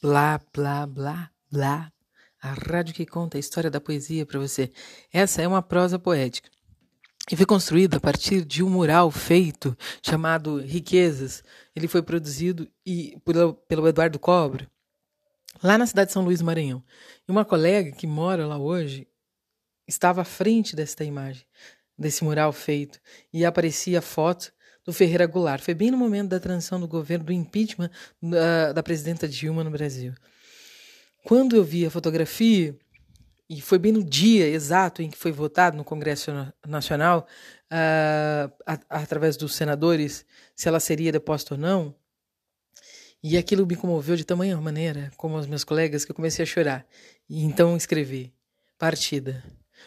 Blá, blá, blá, blá. A rádio que conta a história da poesia para você. Essa é uma prosa poética. E foi construída a partir de um mural feito chamado Riquezas. Ele foi produzido e, pelo, pelo Eduardo Cobre, lá na cidade de São Luís Maranhão. E uma colega que mora lá hoje estava à frente desta imagem, desse mural feito, e aparecia a foto do Ferreira Goulart. Foi bem no momento da transição do governo, do impeachment da, da presidenta Dilma no Brasil. Quando eu vi a fotografia, e foi bem no dia exato em que foi votado no Congresso Nacional, uh, a, através dos senadores, se ela seria deposta ou não, e aquilo me comoveu de tamanha maneira, como os meus colegas, que eu comecei a chorar. E então escrevi: Partida.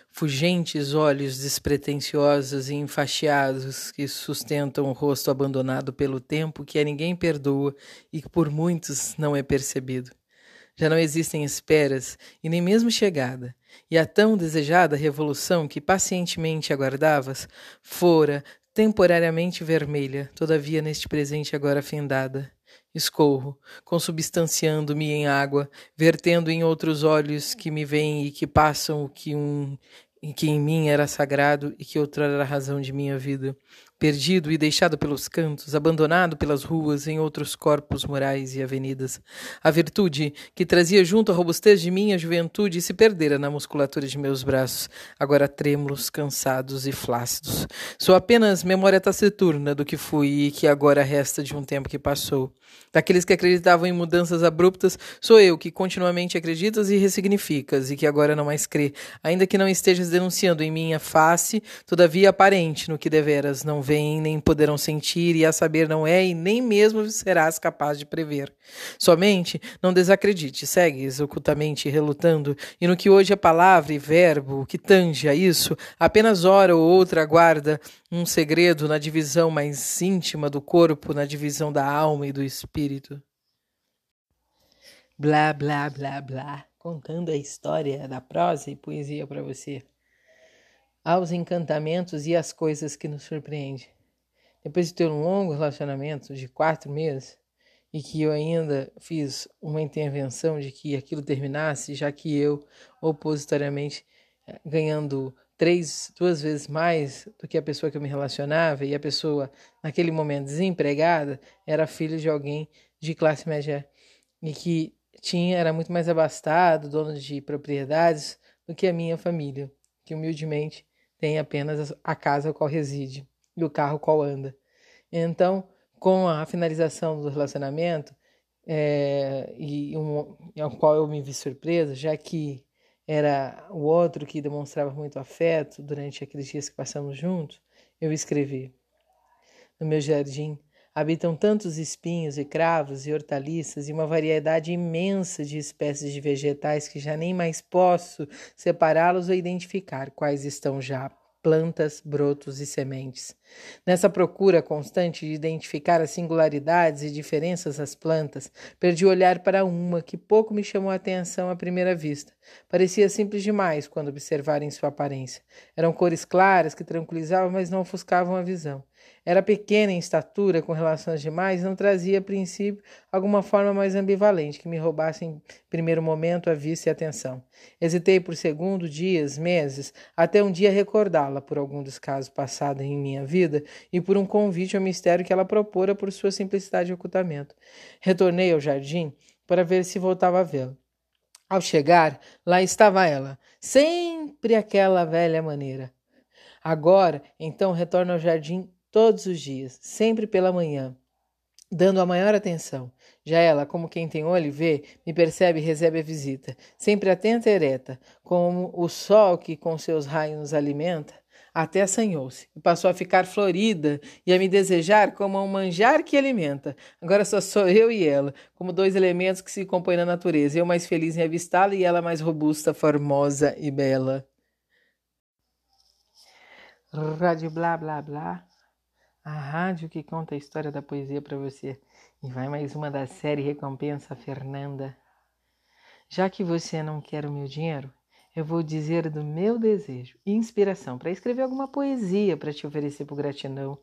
Fugentes olhos despretensiosos e enfaixados que sustentam o rosto abandonado pelo tempo que a ninguém perdoa e que por muitos não é percebido. Já não existem esperas e nem mesmo chegada, e a tão desejada revolução que pacientemente aguardavas fora temporariamente vermelha, todavia neste presente agora findada. Escorro, consubstanciando-me em água, vertendo em outros olhos que me veem e que passam o que um que em mim era sagrado e que outra era a razão de minha vida perdido e deixado pelos cantos, abandonado pelas ruas em outros corpos morais e avenidas. A virtude que trazia junto a robustez de minha juventude se perdera na musculatura de meus braços, agora trêmulos, cansados e flácidos. Sou apenas memória taciturna do que fui e que agora resta de um tempo que passou. Daqueles que acreditavam em mudanças abruptas, sou eu que continuamente acreditas e ressignificas e que agora não mais crê, ainda que não estejas denunciando em minha face, todavia aparente no que deveras não nem poderão sentir, e a saber não é e nem mesmo serás capaz de prever. Somente não desacredite, segues ocultamente relutando, e no que hoje é palavra e verbo, que tange a isso, apenas hora ou outra aguarda um segredo na divisão mais íntima do corpo, na divisão da alma e do espírito. Blá, blá, blá, blá, contando a história da prosa e poesia para você aos encantamentos e às coisas que nos surpreendem. Depois de ter um longo relacionamento de quatro meses e que eu ainda fiz uma intervenção de que aquilo terminasse, já que eu, opositoriamente, eh, ganhando três, duas vezes mais do que a pessoa que eu me relacionava e a pessoa naquele momento desempregada era filho de alguém de classe média e que tinha era muito mais abastado, dono de propriedades do que a minha família, que humildemente tem apenas a casa qual reside e o carro qual anda. Então, com a finalização do relacionamento, é, e um, ao qual eu me vi surpresa, já que era o outro que demonstrava muito afeto durante aqueles dias que passamos juntos, eu escrevi: No meu jardim habitam tantos espinhos e cravos e hortaliças e uma variedade imensa de espécies de vegetais que já nem mais posso separá-los ou identificar quais estão já plantas, brotos e sementes. Nessa procura constante de identificar as singularidades e diferenças das plantas, perdi o olhar para uma que pouco me chamou a atenção à primeira vista. Parecia simples demais quando observar em sua aparência. Eram cores claras que tranquilizavam, mas não ofuscavam a visão. Era pequena em estatura com relação às demais, não trazia, a princípio, alguma forma mais ambivalente que me roubasse em primeiro momento a vista e a atenção. Hesitei por segundo, dias, meses, até um dia recordá-la por algum dos casos passados em minha vida e por um convite ao mistério que ela propora por sua simplicidade de ocultamento. Retornei ao jardim para ver se voltava a vê-la. Ao chegar, lá estava ela, sempre aquela velha maneira. Agora, então, retorno ao jardim todos os dias, sempre pela manhã, dando a maior atenção. Já ela, como quem tem olho e vê, me percebe e recebe a visita, sempre atenta e ereta, como o sol que com seus raios nos alimenta, até assanhou-se e passou a ficar florida e a me desejar como um manjar que alimenta. Agora só sou eu e ela, como dois elementos que se compõem na natureza, eu mais feliz em avistá-la e ela mais robusta, formosa e bela. Rádio blá blá blá a rádio que conta a história da poesia para você. E vai mais uma da série Recompensa Fernanda. Já que você não quer o meu dinheiro, eu vou dizer do meu desejo e inspiração para escrever alguma poesia para te oferecer por gratidão.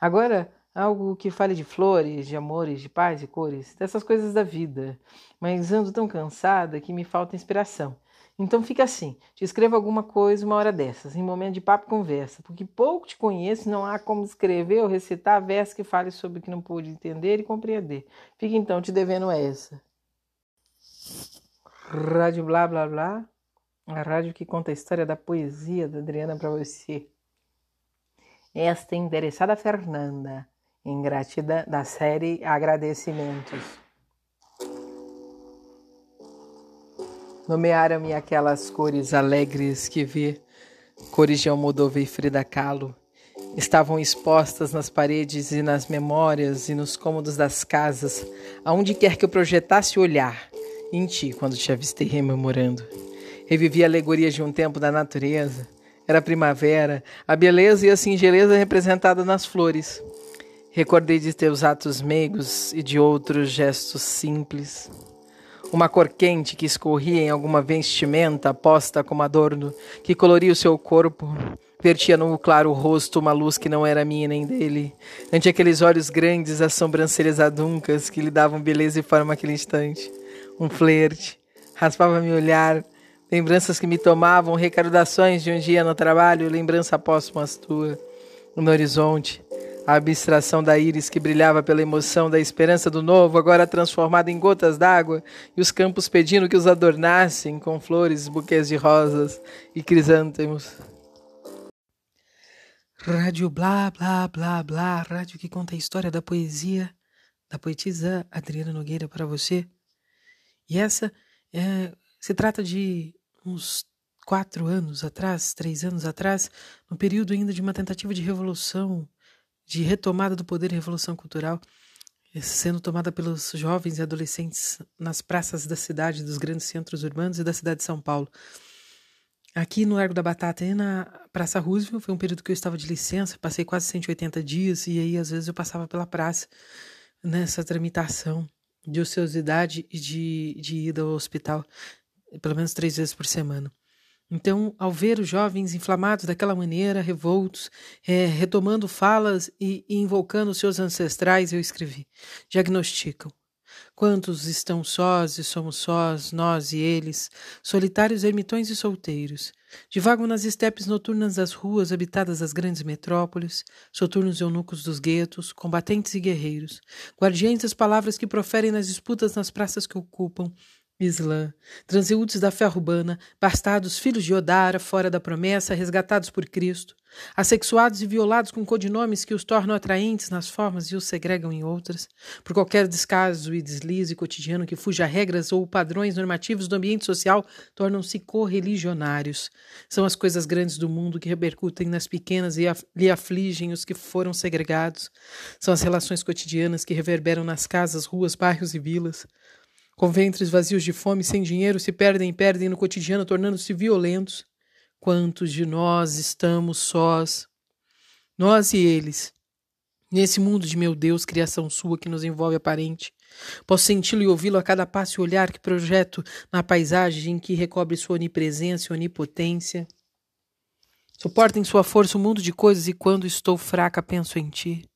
Agora, algo que fale de flores, de amores, de paz e cores, dessas coisas da vida. Mas ando tão cansada que me falta inspiração. Então fica assim, te escreva alguma coisa uma hora dessas, em momento de papo conversa, porque pouco te conheço, não há como escrever ou recitar versos que fale sobre o que não pude entender e compreender. Fica então te devendo essa. Rádio Blá Blá Blá, a rádio que conta a história da poesia da Adriana para você. Esta interessada Fernanda, ingratida da série Agradecimentos. Nomearam-me aquelas cores alegres que vi, cores de Almodóvar e Frida Kahlo. Estavam expostas nas paredes e nas memórias e nos cômodos das casas, aonde quer que eu projetasse o olhar, em ti, quando te avistei rememorando. Revivi alegorias de um tempo da natureza. Era primavera, a beleza e a singeleza representada nas flores. Recordei de teus atos meigos e de outros gestos simples uma cor quente que escorria em alguma vestimenta posta como adorno, que coloria o seu corpo, vertia no claro rosto uma luz que não era minha nem dele, ante aqueles olhos grandes, as sobrancelhas aduncas que lhe davam beleza e forma aquele instante. Um flerte, raspava meu olhar, lembranças que me tomavam, recordações de um dia no trabalho, lembrança póstumas tua, no horizonte, a abstração da íris que brilhava pela emoção da esperança do novo, agora transformada em gotas d'água, e os campos pedindo que os adornassem com flores, buquês de rosas e crisântemos. Rádio blá blá blá blá, rádio que conta a história da poesia da poetisa Adriana Nogueira para você. E essa é, se trata de uns quatro anos atrás, três anos atrás, no período ainda de uma tentativa de revolução de retomada do poder e revolução cultural, eh, sendo tomada pelos jovens e adolescentes nas praças da cidade, dos grandes centros urbanos e da cidade de São Paulo. Aqui no Largo da Batata e na Praça Roosevelt, foi um período que eu estava de licença, passei quase 180 dias e aí às vezes eu passava pela praça nessa tramitação de ociosidade e de, de ida ao hospital, pelo menos três vezes por semana. Então, ao ver os jovens inflamados daquela maneira, revoltos, é, retomando falas e, e invocando seus ancestrais, eu escrevi: diagnosticam. Quantos estão sós e somos sós, nós e eles, solitários ermitões e solteiros, divagam nas estepes noturnas das ruas habitadas das grandes metrópoles, soturnos eunucos dos guetos, combatentes e guerreiros, guardiães das palavras que proferem nas disputas nas praças que ocupam, Islã, transeúntes da fé urbana, bastardos filhos de Odara, fora da promessa, resgatados por Cristo, assexuados e violados com codinomes que os tornam atraentes nas formas e os segregam em outras, por qualquer descaso e deslize cotidiano que fuja a regras ou padrões normativos do ambiente social, tornam-se correligionários. São as coisas grandes do mundo que repercutem nas pequenas e lhe afligem os que foram segregados. São as relações cotidianas que reverberam nas casas, ruas, bairros e vilas. Com ventres vazios de fome, sem dinheiro, se perdem e perdem no cotidiano, tornando-se violentos. Quantos de nós estamos sós? Nós e eles. Nesse mundo de meu Deus, criação sua que nos envolve aparente. Posso senti-lo e ouvi-lo a cada passo e olhar que projeto na paisagem em que recobre sua onipresença e onipotência. Suporta em sua força o um mundo de coisas e quando estou fraca penso em ti.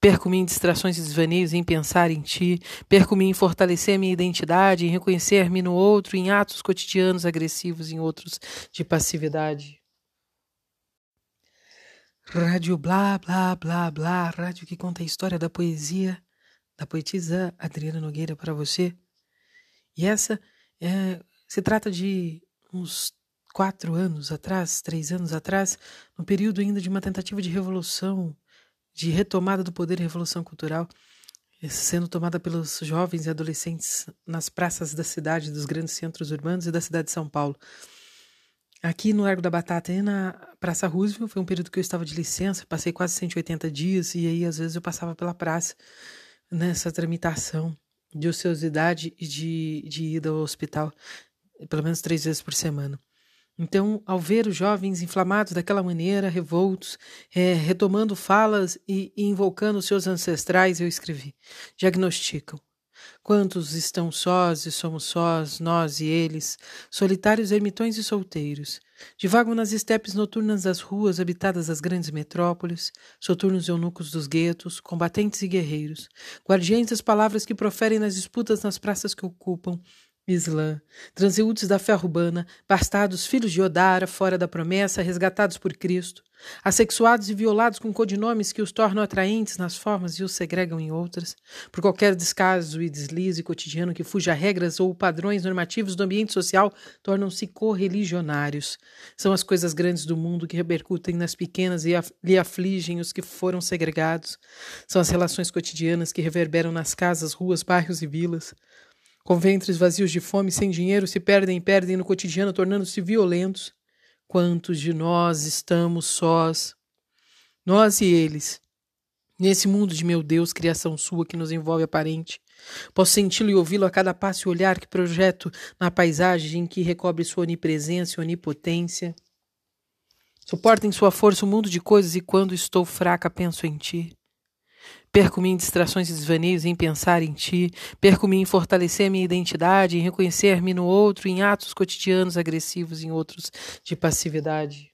Perco-me em distrações e desvaneios em pensar em ti. Perco-me em fortalecer minha identidade, em reconhecer-me no outro, em atos cotidianos agressivos, em outros de passividade. Rádio blá blá blá blá, rádio que conta a história da poesia da poetisa Adriana Nogueira para você. E essa é, se trata de uns quatro anos atrás, três anos atrás, no período ainda de uma tentativa de revolução de retomada do poder e revolução cultural, eh, sendo tomada pelos jovens e adolescentes nas praças da cidade, dos grandes centros urbanos e da cidade de São Paulo. Aqui no Largo da Batata e na Praça Roosevelt, foi um período que eu estava de licença, passei quase 180 dias e aí às vezes eu passava pela praça nessa tramitação de ociosidade e de, de ida ao hospital, pelo menos três vezes por semana. Então, ao ver os jovens inflamados daquela maneira, revoltos, é, retomando falas e, e invocando seus ancestrais, eu escrevi: diagnosticam. Quantos estão sós e somos sós, nós e eles, solitários ermitões e solteiros, divagam nas estepes noturnas das ruas habitadas das grandes metrópoles, soturnos eunucos dos guetos, combatentes e guerreiros, guardiães das palavras que proferem nas disputas nas praças que ocupam, Islã, transeúntes da fé urbana, bastardos filhos de Odara, fora da promessa, resgatados por Cristo, assexuados e violados com codinomes que os tornam atraentes nas formas e os segregam em outras, por qualquer descaso e deslize cotidiano que fuja a regras ou padrões normativos do ambiente social, tornam-se correligionários. São as coisas grandes do mundo que repercutem nas pequenas e lhe afligem os que foram segregados. São as relações cotidianas que reverberam nas casas, ruas, bairros e vilas. Com ventres vazios de fome, sem dinheiro, se perdem e perdem no cotidiano, tornando-se violentos. Quantos de nós estamos sós? Nós e eles. Nesse mundo de meu Deus, criação sua que nos envolve aparente. Posso senti-lo e ouvi-lo a cada passo e olhar que projeto na paisagem em que recobre sua onipresença e onipotência. Suporta em sua força o um mundo de coisas e quando estou fraca penso em ti. Perco-me em distrações e desvaneios em pensar em ti. Perco-me em fortalecer a minha identidade, em reconhecer-me no outro, em atos cotidianos agressivos, em outros de passividade.